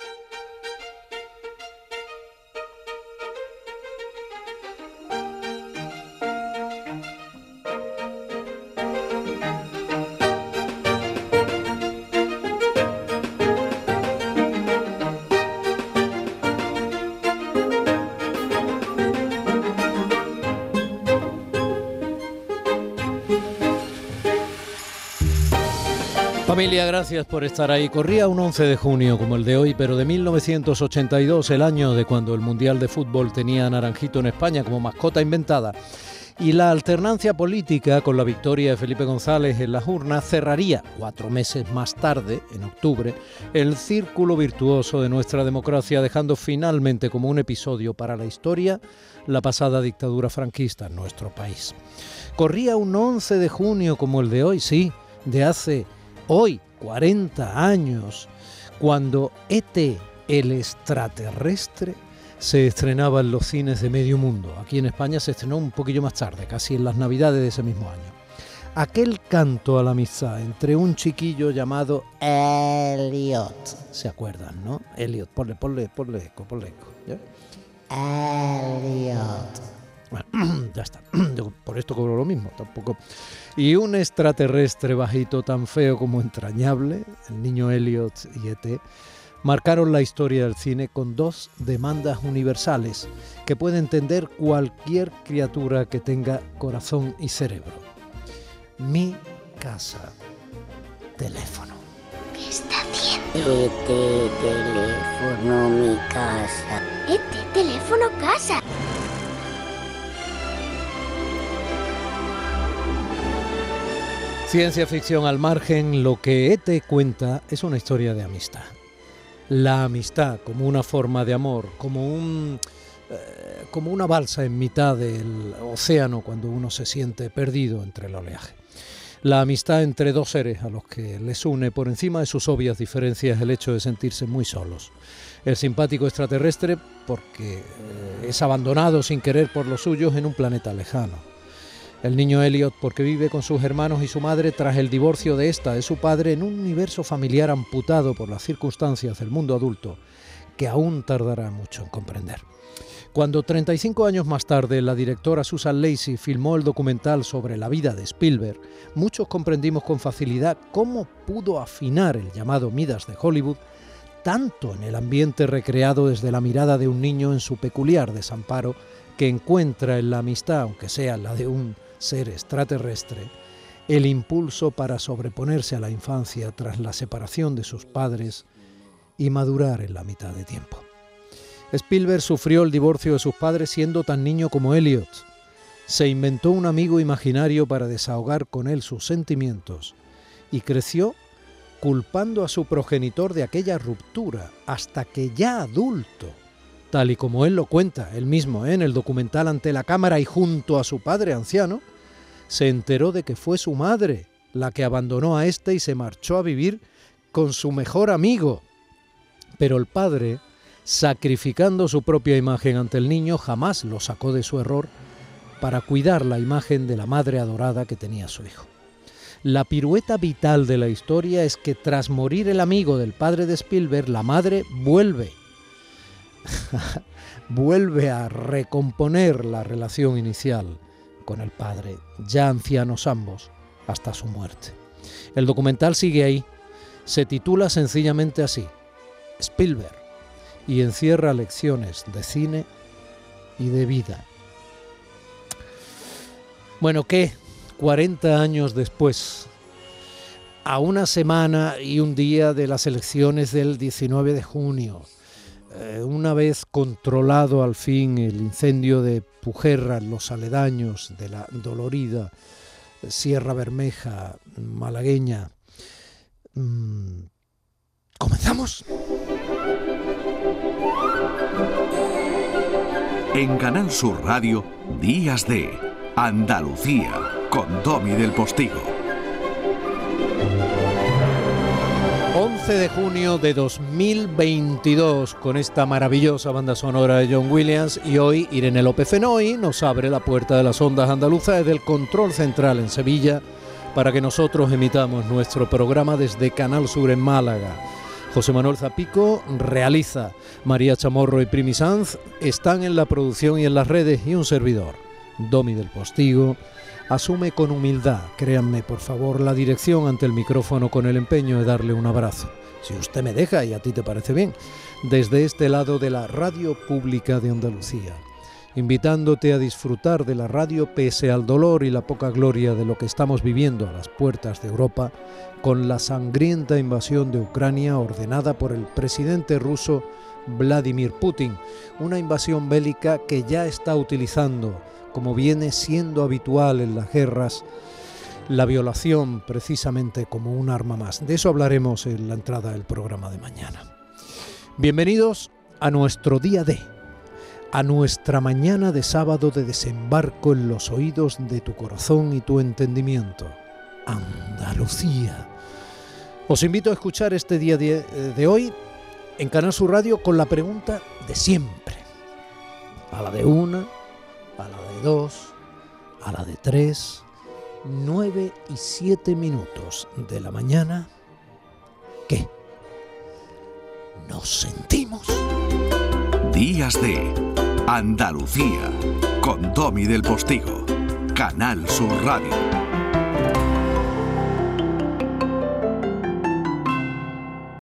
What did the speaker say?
you Familia, gracias por estar ahí. Corría un 11 de junio como el de hoy, pero de 1982, el año de cuando el Mundial de Fútbol tenía Naranjito en España como mascota inventada. Y la alternancia política con la victoria de Felipe González en las urnas cerraría cuatro meses más tarde, en octubre, el círculo virtuoso de nuestra democracia, dejando finalmente como un episodio para la historia la pasada dictadura franquista en nuestro país. Corría un 11 de junio como el de hoy, sí, de hace hoy, 40 años, cuando ET, el extraterrestre, se estrenaba en los cines de medio mundo. Aquí en España se estrenó un poquillo más tarde, casi en las navidades de ese mismo año. Aquel canto a la amistad entre un chiquillo llamado Elliot. ¿Se acuerdan, no? Elliot, ponle, ponle, ponle eco, ponle eco. Elliot. Ya está. Por esto cobro lo mismo, tampoco. Y un extraterrestre bajito tan feo como entrañable, el niño Elliot y ET, marcaron la historia del cine con dos demandas universales que puede entender cualquier criatura que tenga corazón y cerebro. Mi casa. Teléfono. ¿Qué está haciendo? ET, teléfono, mi casa. ET, teléfono, casa. Ciencia ficción al margen, lo que ET cuenta es una historia de amistad. La amistad como una forma de amor, como un eh, como una balsa en mitad del océano cuando uno se siente perdido entre el oleaje. La amistad entre dos seres a los que les une por encima de sus obvias diferencias el hecho de sentirse muy solos. El simpático extraterrestre porque eh, es abandonado sin querer por los suyos en un planeta lejano el niño Elliot porque vive con sus hermanos y su madre tras el divorcio de esta de su padre en un universo familiar amputado por las circunstancias del mundo adulto que aún tardará mucho en comprender. Cuando 35 años más tarde la directora Susan Lacey filmó el documental sobre la vida de Spielberg, muchos comprendimos con facilidad cómo pudo afinar el llamado Midas de Hollywood tanto en el ambiente recreado desde la mirada de un niño en su peculiar desamparo que encuentra en la amistad, aunque sea la de un ser extraterrestre, el impulso para sobreponerse a la infancia tras la separación de sus padres y madurar en la mitad de tiempo. Spielberg sufrió el divorcio de sus padres siendo tan niño como Elliot. Se inventó un amigo imaginario para desahogar con él sus sentimientos y creció culpando a su progenitor de aquella ruptura hasta que ya adulto, tal y como él lo cuenta él mismo en el documental ante la cámara y junto a su padre anciano, se enteró de que fue su madre la que abandonó a éste y se marchó a vivir con su mejor amigo. Pero el padre, sacrificando su propia imagen ante el niño, jamás lo sacó de su error para cuidar la imagen de la madre adorada que tenía su hijo. La pirueta vital de la historia es que tras morir el amigo del padre de Spielberg, la madre vuelve, vuelve a recomponer la relación inicial con el padre, ya ancianos ambos, hasta su muerte. El documental sigue ahí, se titula sencillamente así, Spielberg, y encierra lecciones de cine y de vida. Bueno, ¿qué? 40 años después, a una semana y un día de las elecciones del 19 de junio, eh, una vez controlado al fin el incendio de Pujerra los aledaños de la dolorida Sierra Bermeja malagueña, mm, ¿comenzamos? En Canal Sur Radio, Días de Andalucía, con Domi del Postigo. 11 de junio de 2022 con esta maravillosa banda sonora de John Williams y hoy Irene López Fenoy nos abre la puerta de las ondas andaluzas desde el control central en Sevilla para que nosotros emitamos nuestro programa desde Canal Sur en Málaga. José Manuel Zapico realiza, María Chamorro y Primi Sanz están en la producción y en las redes y un servidor, Domi del Postigo, asume con humildad, créanme por favor, la dirección ante el micrófono con el empeño de darle un abrazo. Si usted me deja y a ti te parece bien, desde este lado de la Radio Pública de Andalucía. Invitándote a disfrutar de la radio pese al dolor y la poca gloria de lo que estamos viviendo a las puertas de Europa con la sangrienta invasión de Ucrania ordenada por el presidente ruso Vladimir Putin, una invasión bélica que ya está utilizando, como viene siendo habitual en las guerras, la violación precisamente como un arma más. De eso hablaremos en la entrada del programa de mañana. Bienvenidos a nuestro día D a nuestra mañana de sábado de desembarco en los oídos de tu corazón y tu entendimiento. Andalucía. Os invito a escuchar este día de, hoy en Canal Sur Radio con la pregunta de siempre. A la de una, a la de dos, a la de tres, nueve y siete minutos de la mañana. ¿Qué? Nos sentimos. Días de Andalucía, con Domi del Postigo, Canal Sur Radio.